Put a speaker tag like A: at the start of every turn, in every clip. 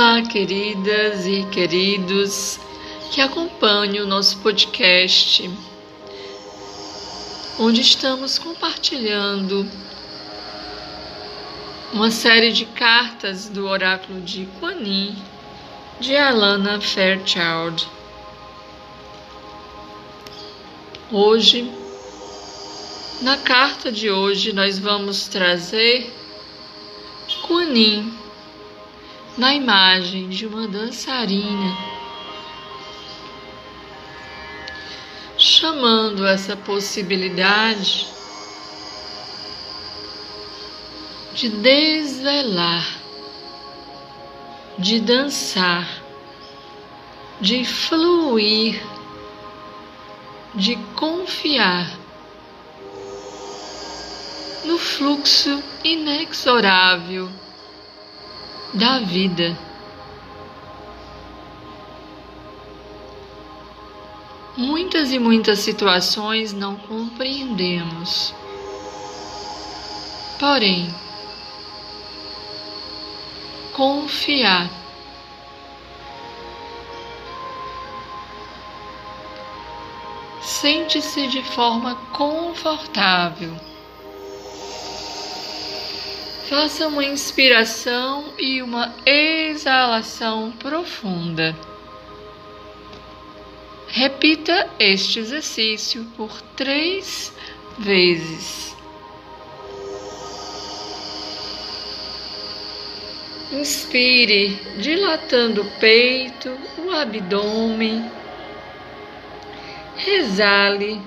A: Olá, queridas e queridos que acompanham o nosso podcast, onde estamos compartilhando uma série de cartas do oráculo de Kuan Yin, de Alana Fairchild. Hoje, na carta de hoje, nós vamos trazer Kuan Yin na imagem de uma dançarina, chamando essa possibilidade de desvelar, de dançar, de fluir, de confiar no fluxo inexorável da vida. Muitas e muitas situações não compreendemos. Porém, confiar sente-se de forma confortável Faça uma inspiração e uma exalação profunda. Repita este exercício por três vezes. Inspire, dilatando o peito, o abdômen. Exale,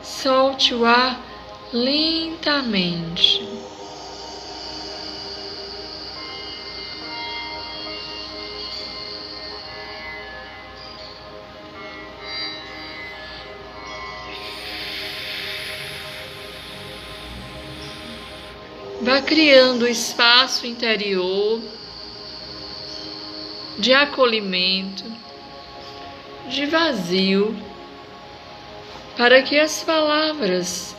A: solte o ar lentamente. Vá criando espaço interior de acolhimento, de vazio, para que as palavras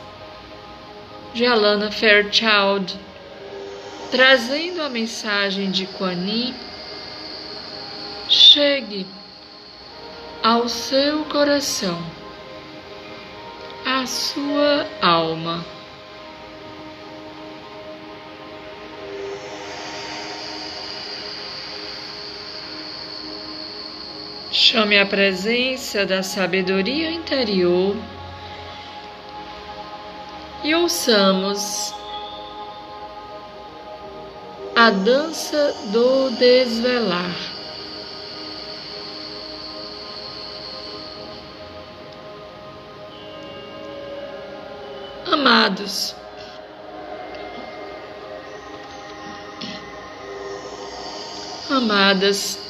A: de Alana Fairchild, trazendo a mensagem de Kuan Yin, chegue ao seu coração, à sua alma. Chame a presença da sabedoria interior e ouçamos a dança do desvelar. Amados, amadas,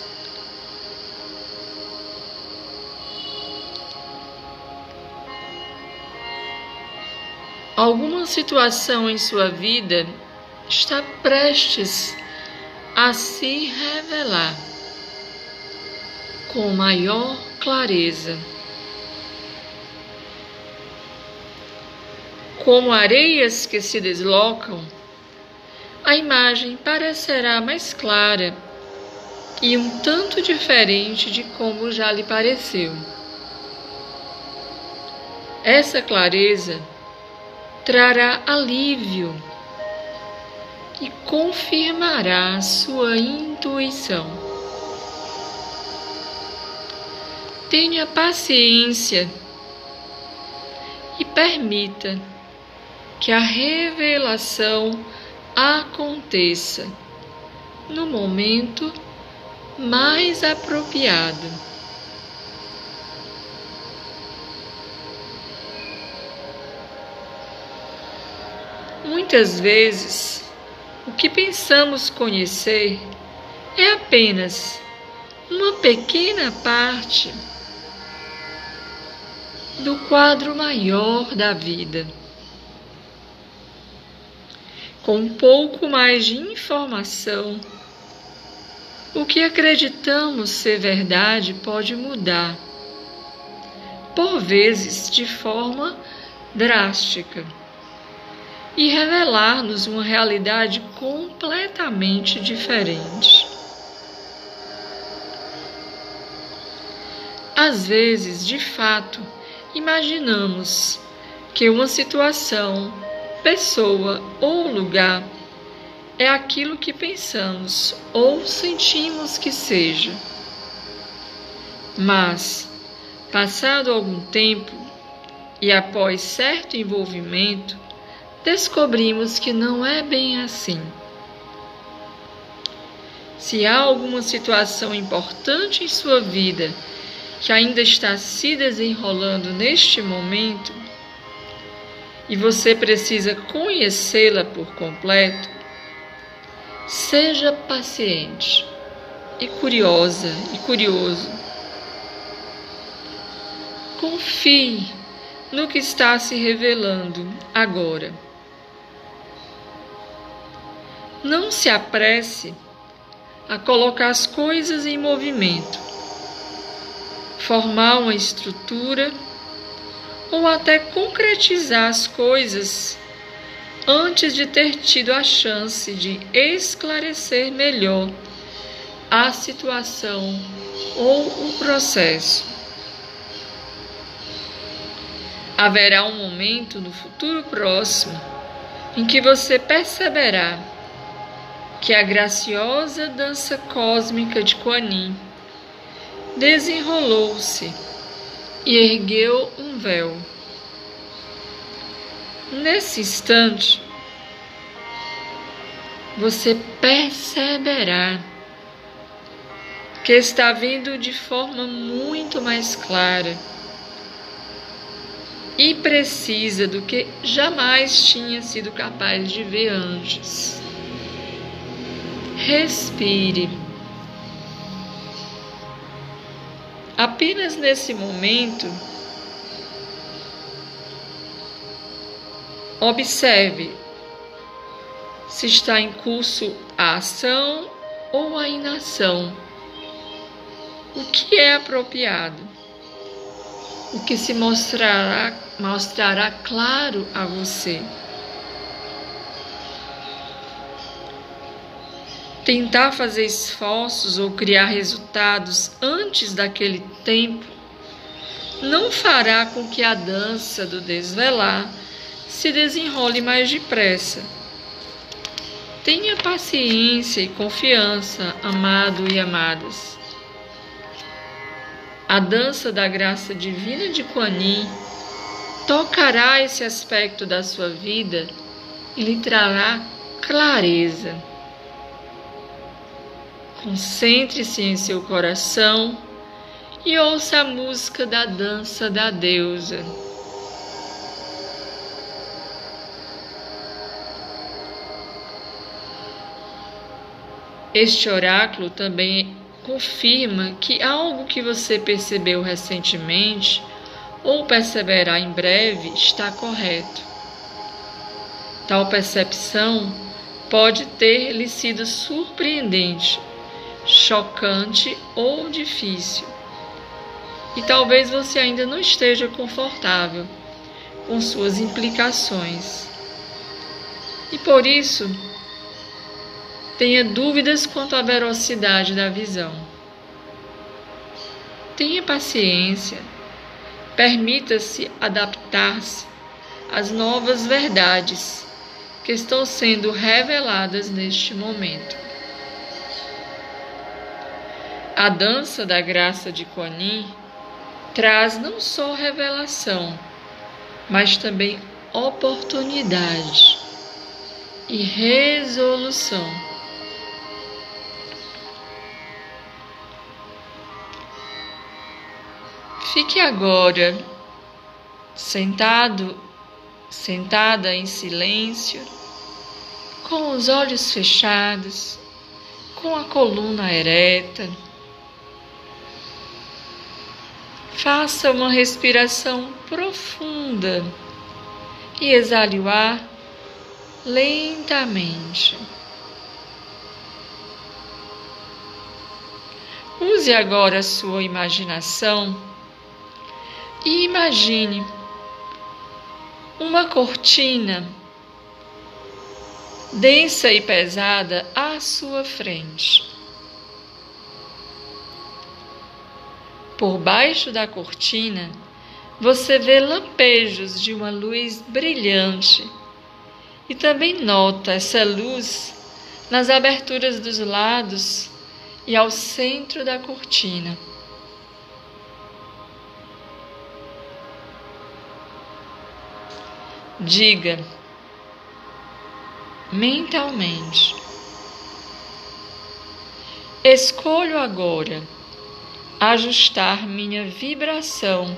A: Alguma situação em sua vida está prestes a se revelar com maior clareza. Como areias que se deslocam, a imagem parecerá mais clara e um tanto diferente de como já lhe pareceu. Essa clareza trará alívio e confirmará sua intuição. Tenha paciência e permita que a revelação aconteça no momento mais apropriado. Muitas vezes, o que pensamos conhecer é apenas uma pequena parte do quadro maior da vida. Com um pouco mais de informação, o que acreditamos ser verdade pode mudar, por vezes de forma drástica e revelar-nos uma realidade completamente diferente. Às vezes, de fato, imaginamos que uma situação, pessoa ou lugar é aquilo que pensamos ou sentimos que seja. Mas, passado algum tempo e após certo envolvimento, descobrimos que não é bem assim. Se há alguma situação importante em sua vida que ainda está se desenrolando neste momento e você precisa conhecê-la por completo, seja paciente e curiosa e curioso. Confie no que está se revelando agora. Não se apresse a colocar as coisas em movimento formar uma estrutura ou até concretizar as coisas antes de ter tido a chance de esclarecer melhor a situação ou o processo. Haverá um momento no futuro próximo em que você perceberá que a graciosa dança cósmica de Kuan Yin desenrolou-se e ergueu um véu. Nesse instante, você perceberá que está vindo de forma muito mais clara e precisa do que jamais tinha sido capaz de ver antes. Respire. Apenas nesse momento, observe se está em curso a ação ou a inação. O que é apropriado? O que se mostrará, mostrará claro a você. Tentar fazer esforços ou criar resultados antes daquele tempo não fará com que a dança do desvelar se desenrole mais depressa. Tenha paciência e confiança, amado e amadas. A dança da graça divina de Kuan Yin tocará esse aspecto da sua vida e lhe trará clareza. Concentre-se em seu coração e ouça a música da dança da deusa. Este oráculo também confirma que algo que você percebeu recentemente ou perceberá em breve está correto. Tal percepção pode ter lhe sido surpreendente chocante ou difícil. E talvez você ainda não esteja confortável com suas implicações. E por isso, tenha dúvidas quanto à velocidade da visão. Tenha paciência, permita-se adaptar-se às novas verdades que estão sendo reveladas neste momento. A dança da graça de Yin traz não só revelação, mas também oportunidade e resolução. Fique agora sentado, sentada em silêncio, com os olhos fechados, com a coluna ereta Faça uma respiração profunda e exale o ar lentamente. Use agora a sua imaginação e imagine uma cortina densa e pesada à sua frente. Por baixo da cortina, você vê lampejos de uma luz brilhante e também nota essa luz nas aberturas dos lados e ao centro da cortina. Diga mentalmente: Escolho agora ajustar minha vibração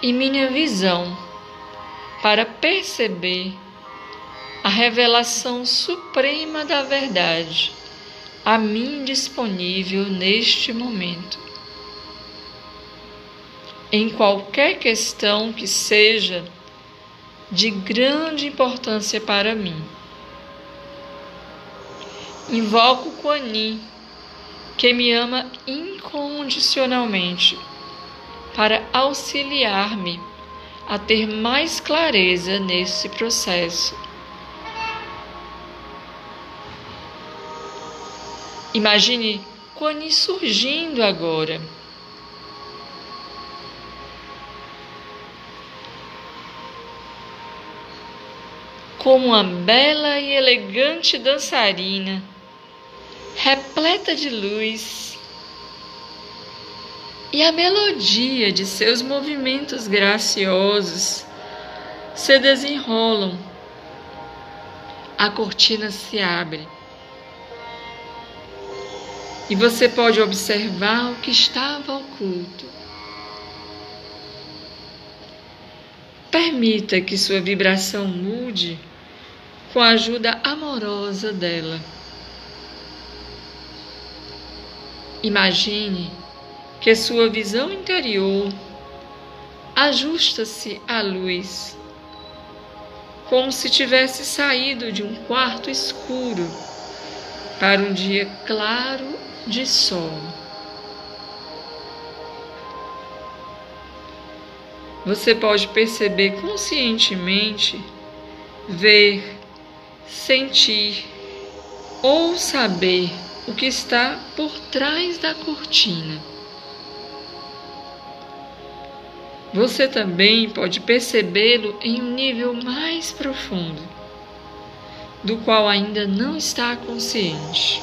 A: e minha visão para perceber a revelação suprema da verdade a mim disponível neste momento. Em qualquer questão que seja de grande importância para mim. Invoco Kuan Yin, que me ama incondicionalmente, para auxiliar-me a ter mais clareza nesse processo. Imagine Kuan Yin surgindo agora. Como uma bela e elegante dançarina, repleta de luz, e a melodia de seus movimentos graciosos se desenrolam. A cortina se abre e você pode observar o que estava oculto. Permita que sua vibração mude com a ajuda amorosa dela. Imagine que sua visão interior ajusta-se à luz, como se tivesse saído de um quarto escuro para um dia claro de sol. Você pode perceber conscientemente, ver, sentir ou saber o que está por trás da cortina. Você também pode percebê-lo em um nível mais profundo, do qual ainda não está consciente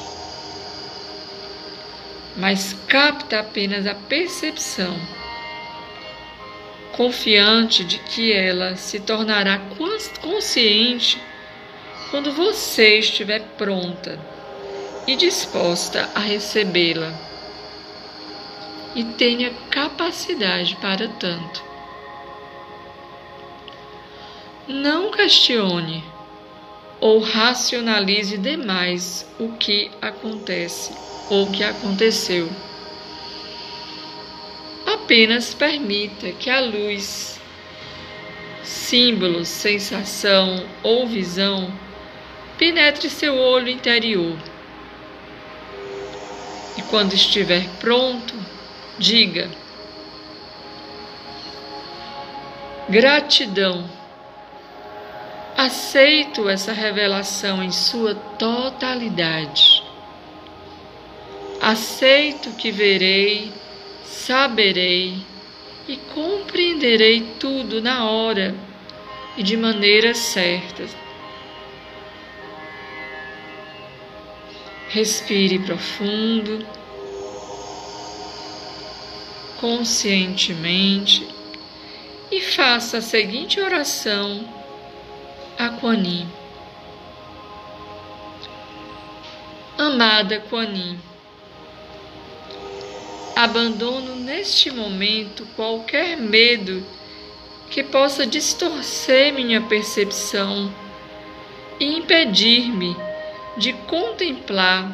A: mas capta apenas a percepção, confiante de que ela se tornará consciente quando você estiver pronta e disposta a recebê-la e tenha capacidade para tanto. Não questione ou racionalize demais o que acontece ou que aconteceu. Apenas permita que a luz, símbolo, sensação ou visão penetre seu olho interior. E quando estiver pronto, diga: Gratidão. Aceito essa revelação em sua totalidade. Aceito que verei, saberei e compreenderei tudo na hora e de maneira certa. Respire profundo, conscientemente e faça a seguinte oração a Kuan Amada Kuan Abandono neste momento qualquer medo que possa distorcer minha percepção e impedir-me de contemplar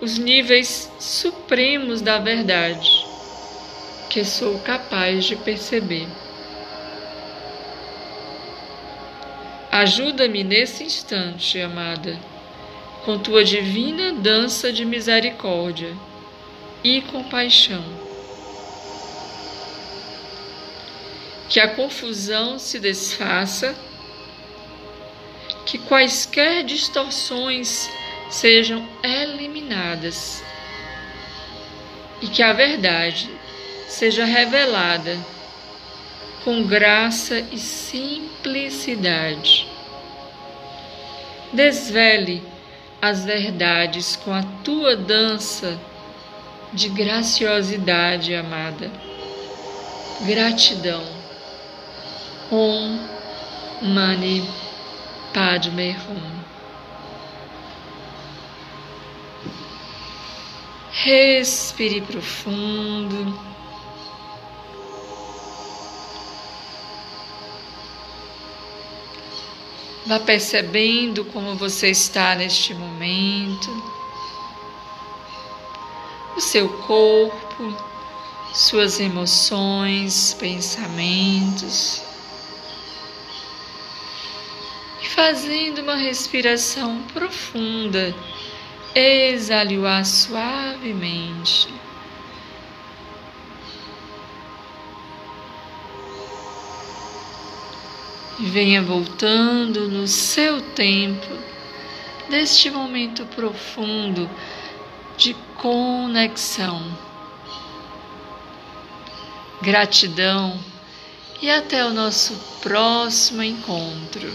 A: os níveis supremos da verdade que sou capaz de perceber. Ajuda-me nesse instante, amada, com tua divina dança de misericórdia e compaixão. Que a confusão se desfaça, que quaisquer distorções sejam eliminadas e que a verdade seja revelada com graça e simplicidade. Desvele as verdades com a tua dança de graciosidade, amada. Gratidão. Om Mani Padme Hum. Respire profundo. Vá percebendo como você está neste momento, o seu corpo, suas emoções, pensamentos. Fazendo uma respiração profunda, exale o ar suavemente. venha voltando no seu tempo deste momento profundo de conexão. Gratidão e até o nosso próximo encontro.